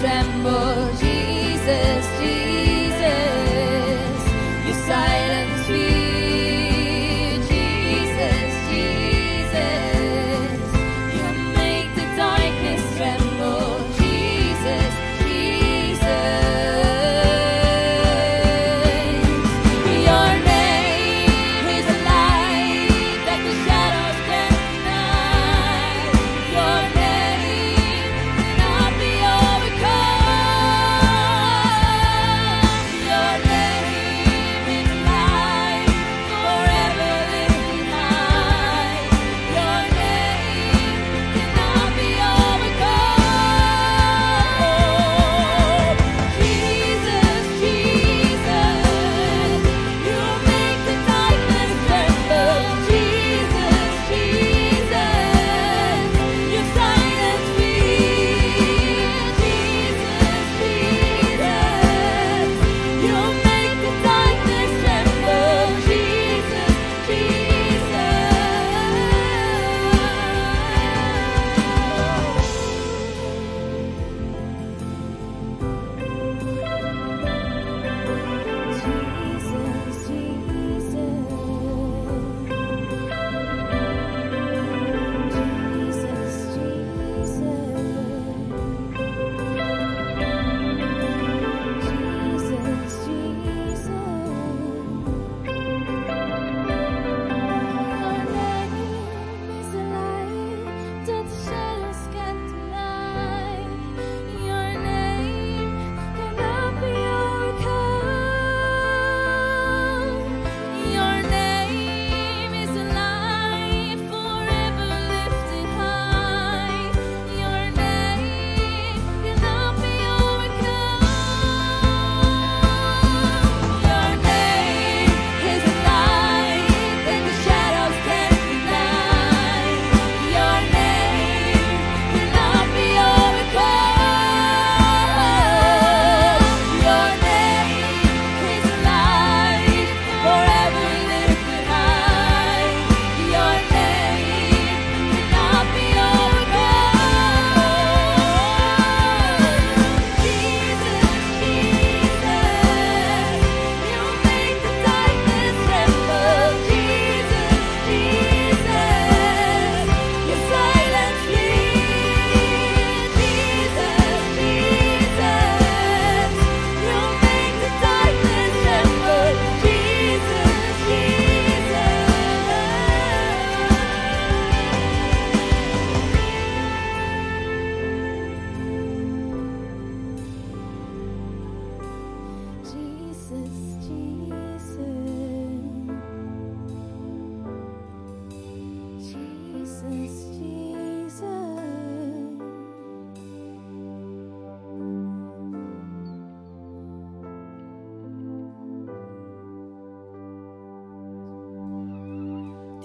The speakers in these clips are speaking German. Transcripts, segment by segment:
tremble.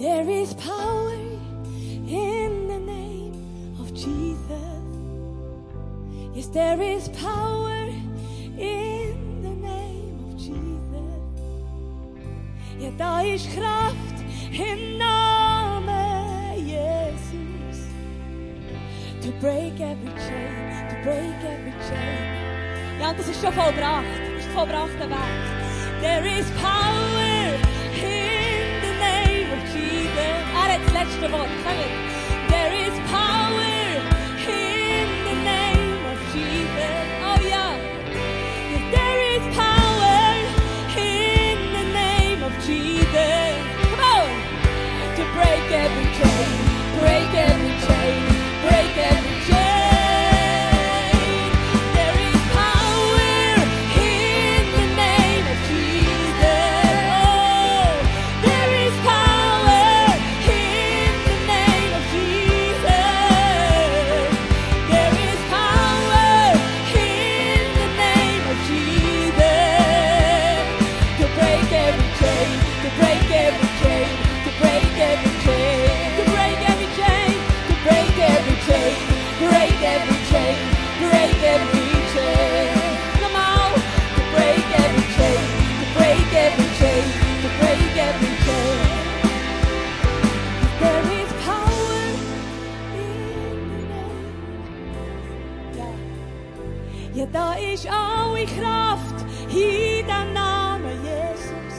There is power in the name of Jesus. Yes, there is power. Ja, da ist Kraft im Namen Jesus. To break every chain, to break every chain. Ja, das ist schon vollbracht. Das ist vollbrachter Weg. There is power in the name of Jesus. Er hat das letzte Wort. every chain, break every Ja, da ist alle Kraft in dem Namen Jesus.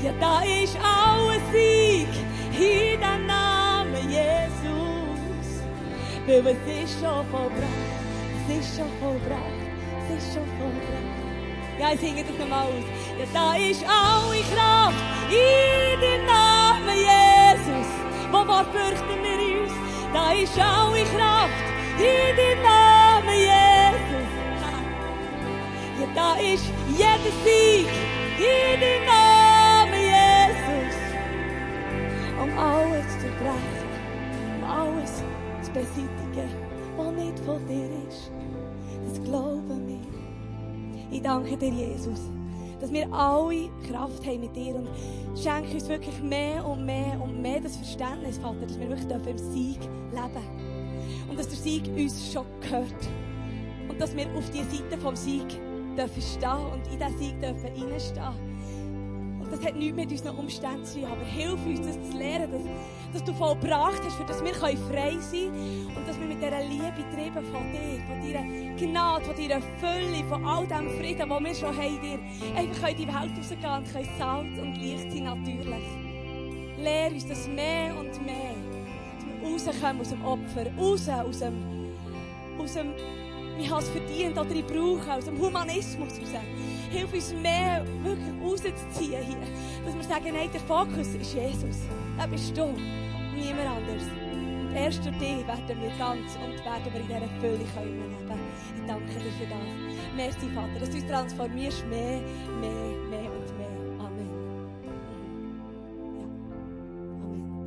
Ja, da ist alle Sieg in dem Namen Jesus. Weil es ist schon vollbracht, es ist schon vollbracht, es ist schon vollbracht. Ja, ich singe das nochmal aus. Ja, da ist alle Kraft in dem Namen Jesus. Wo war fürchten wir uns? Da ist alle Kraft in dem Namen da ist jeder Sieg in dem Namen Jesus. Um alles zu brechen, um alles zu beseitigen, was nicht von dir ist. Das glauben wir. Ich danke dir, Jesus, dass wir alle Kraft haben mit dir und schenke uns wirklich mehr und mehr und mehr das Verständnis, Vater, dass wir wirklich im Sieg leben und dass der Sieg uns schon gehört und dass wir auf die Seite vom Sieg dürfen stehen und in diesen Sieg dürfen reinstehen. Und das hat nichts mit unseren Umständen zu tun, aber hilf uns, das zu lernen, dass, dass du vollbracht hast, für dass wir frei sein können und dass wir mit dieser Liebe getrieben von dir, von deiner Gnade, von deiner Fülle, von all dem Frieden, den wir schon haben, dir einfach in die Welt rausgehen und können Salz und Licht sein, natürlich. Lehr uns das mehr und mehr, dass wir rauskommen aus dem Opfer, raus aus dem, aus dem ich habe es verdient oder ich brauche, aus dem Humanismus raus. Hilf uns mehr wirklich rauszuziehen hier. Dass wir sagen, nein, der Fokus ist Jesus. Das bist du. Niemand anders. Und erst durch dich werden wir ganz und werden wir in dieser Fülle können. Ich danke dir für das. Merci, Vater, dass du uns transformierst mehr, mehr, mehr.